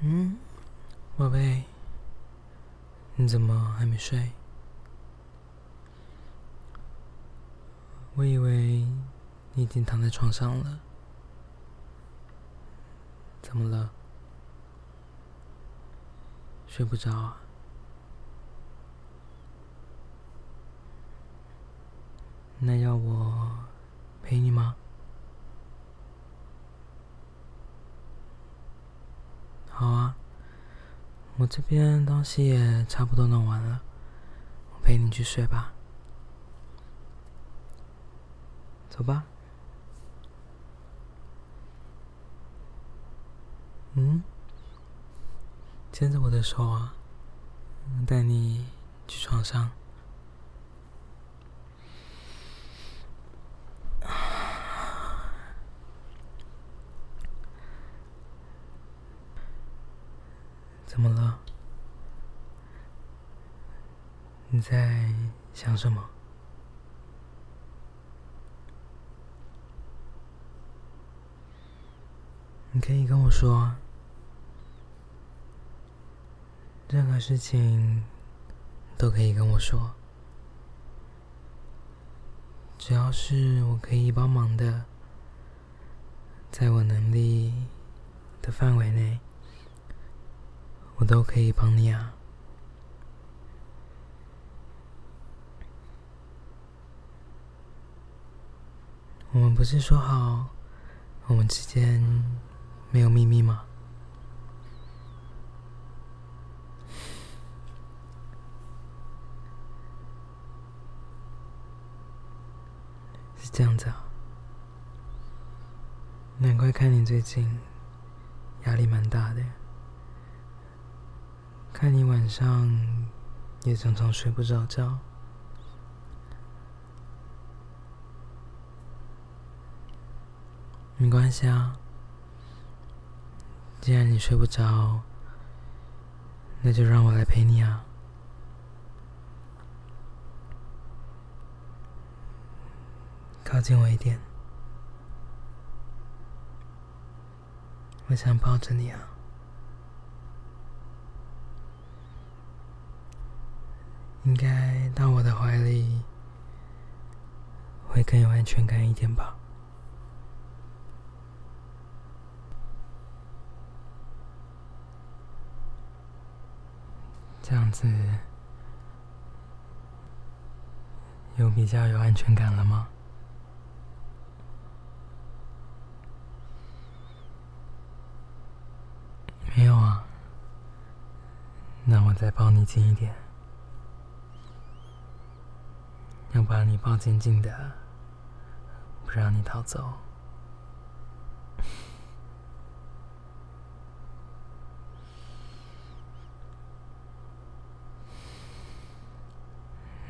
嗯，宝贝，你怎么还没睡？我以为你已经躺在床上了，怎么了？睡不着啊？那要我陪你吗？好啊，我这边东西也差不多弄完了，我陪你去睡吧。走吧。嗯，牵着我的手啊，带你去床上。怎么了？你在想什么？你可以跟我说，任何事情都可以跟我说，只要是我可以帮忙的，在我能力的范围内。我都可以帮你啊！我们不是说好我们之间没有秘密吗？是这样子啊，难怪看你最近压力蛮大的。看你晚上也常常睡不着觉，没关系啊。既然你睡不着，那就让我来陪你啊。靠近我一点，我想抱着你啊。应该到我的怀里会更有安全感一点吧？这样子有比较有安全感了吗？没有啊，那我再抱你近一点。要把你抱紧紧的，不让你逃走。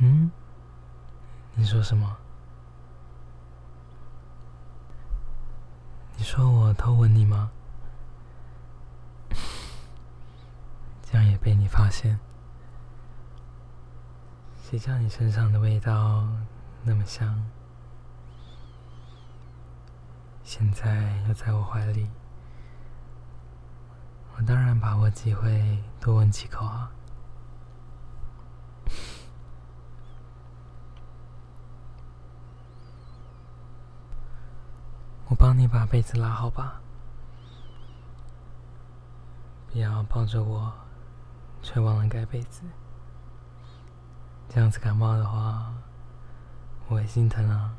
嗯？你说什么？你说我偷吻你吗？这样也被你发现？谁叫你身上的味道那么香？现在又在我怀里，我当然把握机会多吻几口啊！帮你把被子拉好吧，不要抱着我，却忘了盖被子。这样子感冒的话，我会心疼啊！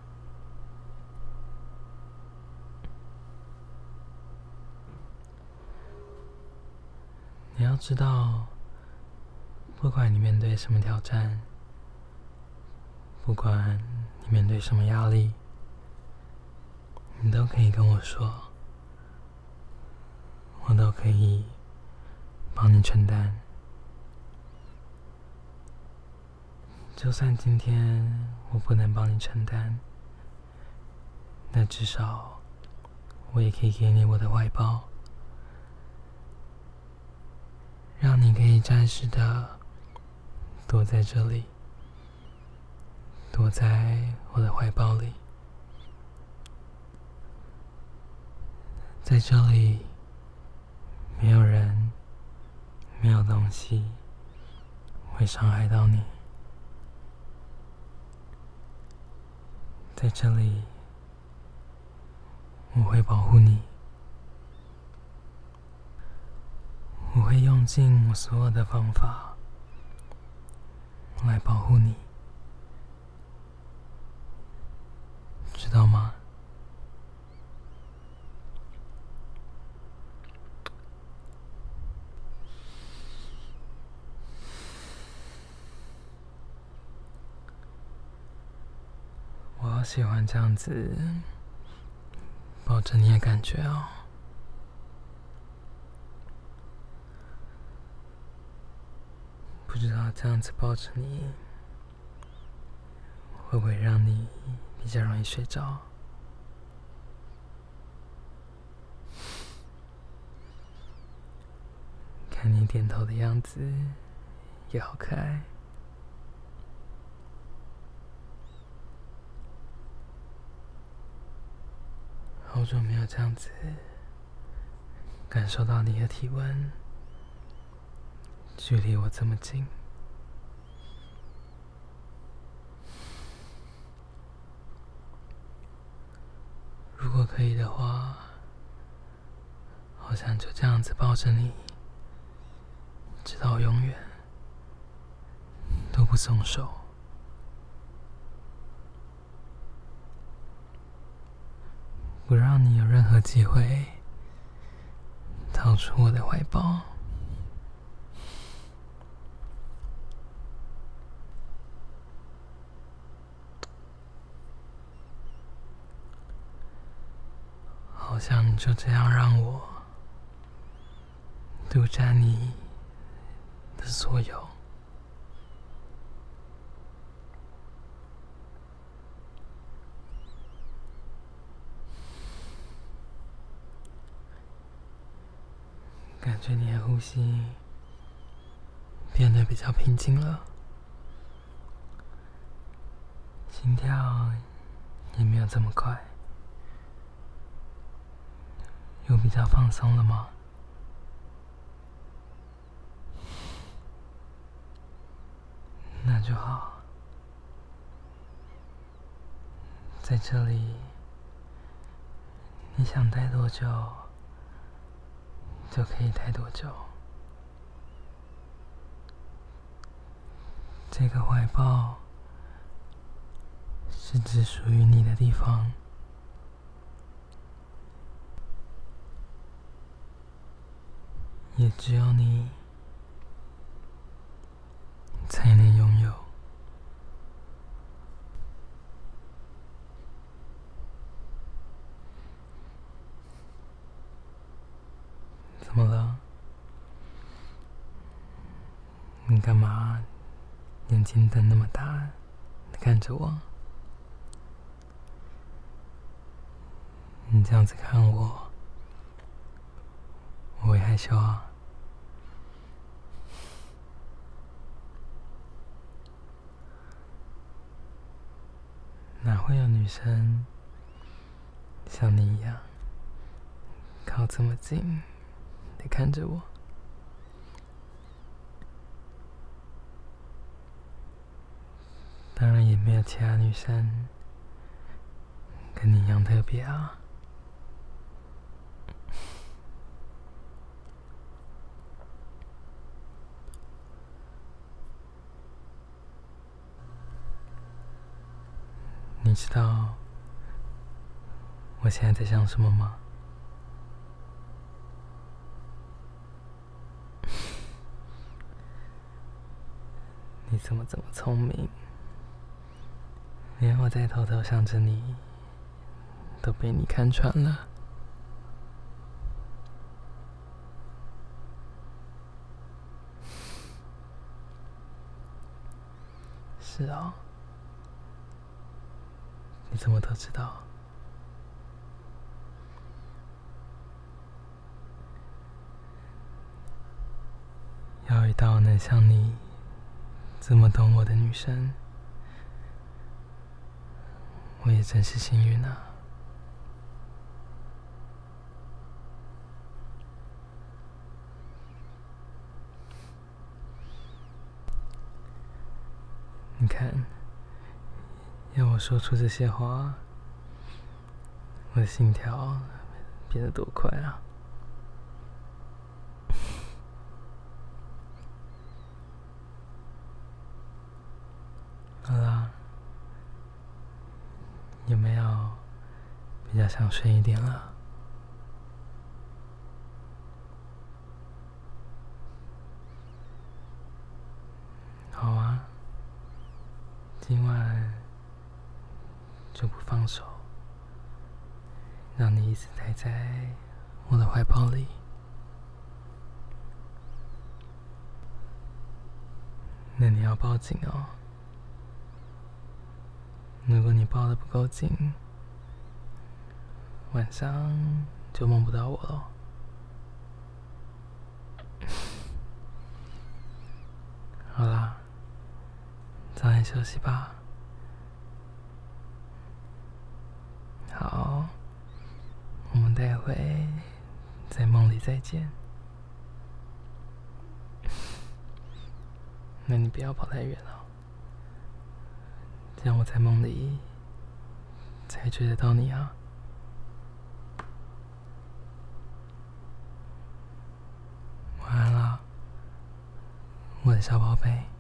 你要知道，不管你面对什么挑战，不管你面对什么压力，你都可以跟我说，我都可以帮你承担。就算今天我不能帮你承担，那至少我也可以给你我的怀抱，让你可以暂时的躲在这里，躲在我的怀抱里，在这里没有人没有东西会伤害到你。在这里，我会保护你，我会用尽我所有的方法来保护你，知道吗？好喜欢这样子抱着你的感觉哦，不知道这样子抱着你会不会让你比较容易睡着？看你点头的样子也好可爱。好久没有这样子感受到你的体温，距离我这么近。如果可以的话，好想就这样子抱着你，直到永远都不松手。不让你有任何机会逃出我的怀抱，好像就这样让我独占你的所有。感觉你的呼吸变得比较平静了，心跳也没有这么快，有比较放松了吗？那就好，在这里，你想待多久？就可以待多久？这个怀抱是只属于你的地方，也只有你才能拥有。怎么了？你干嘛眼睛瞪那么大，看着我？你这样子看我，我会害羞啊？哪会有女生像你一样靠这么近？得看着我，当然也没有其他女生跟你一样特别啊。你知道我现在在想什么吗？你怎么这么聪明？连我在偷偷想着你，都被你看穿了。是哦，你怎么都知道？要遇到能像你。这么懂我的女生，我也真是幸运啊。你看，要我说出这些话。我的心跳变得多快啊！想睡一点了？好啊，今晚就不放手，让你一直待在我的怀抱里。那你要抱紧哦。如果你抱的不够紧，晚上就梦不到我了。好啦，早点休息吧。好，我们待会在梦里再见。那你不要跑太远了。这样我在梦里才追得到你啊！晚安了，我小宝贝。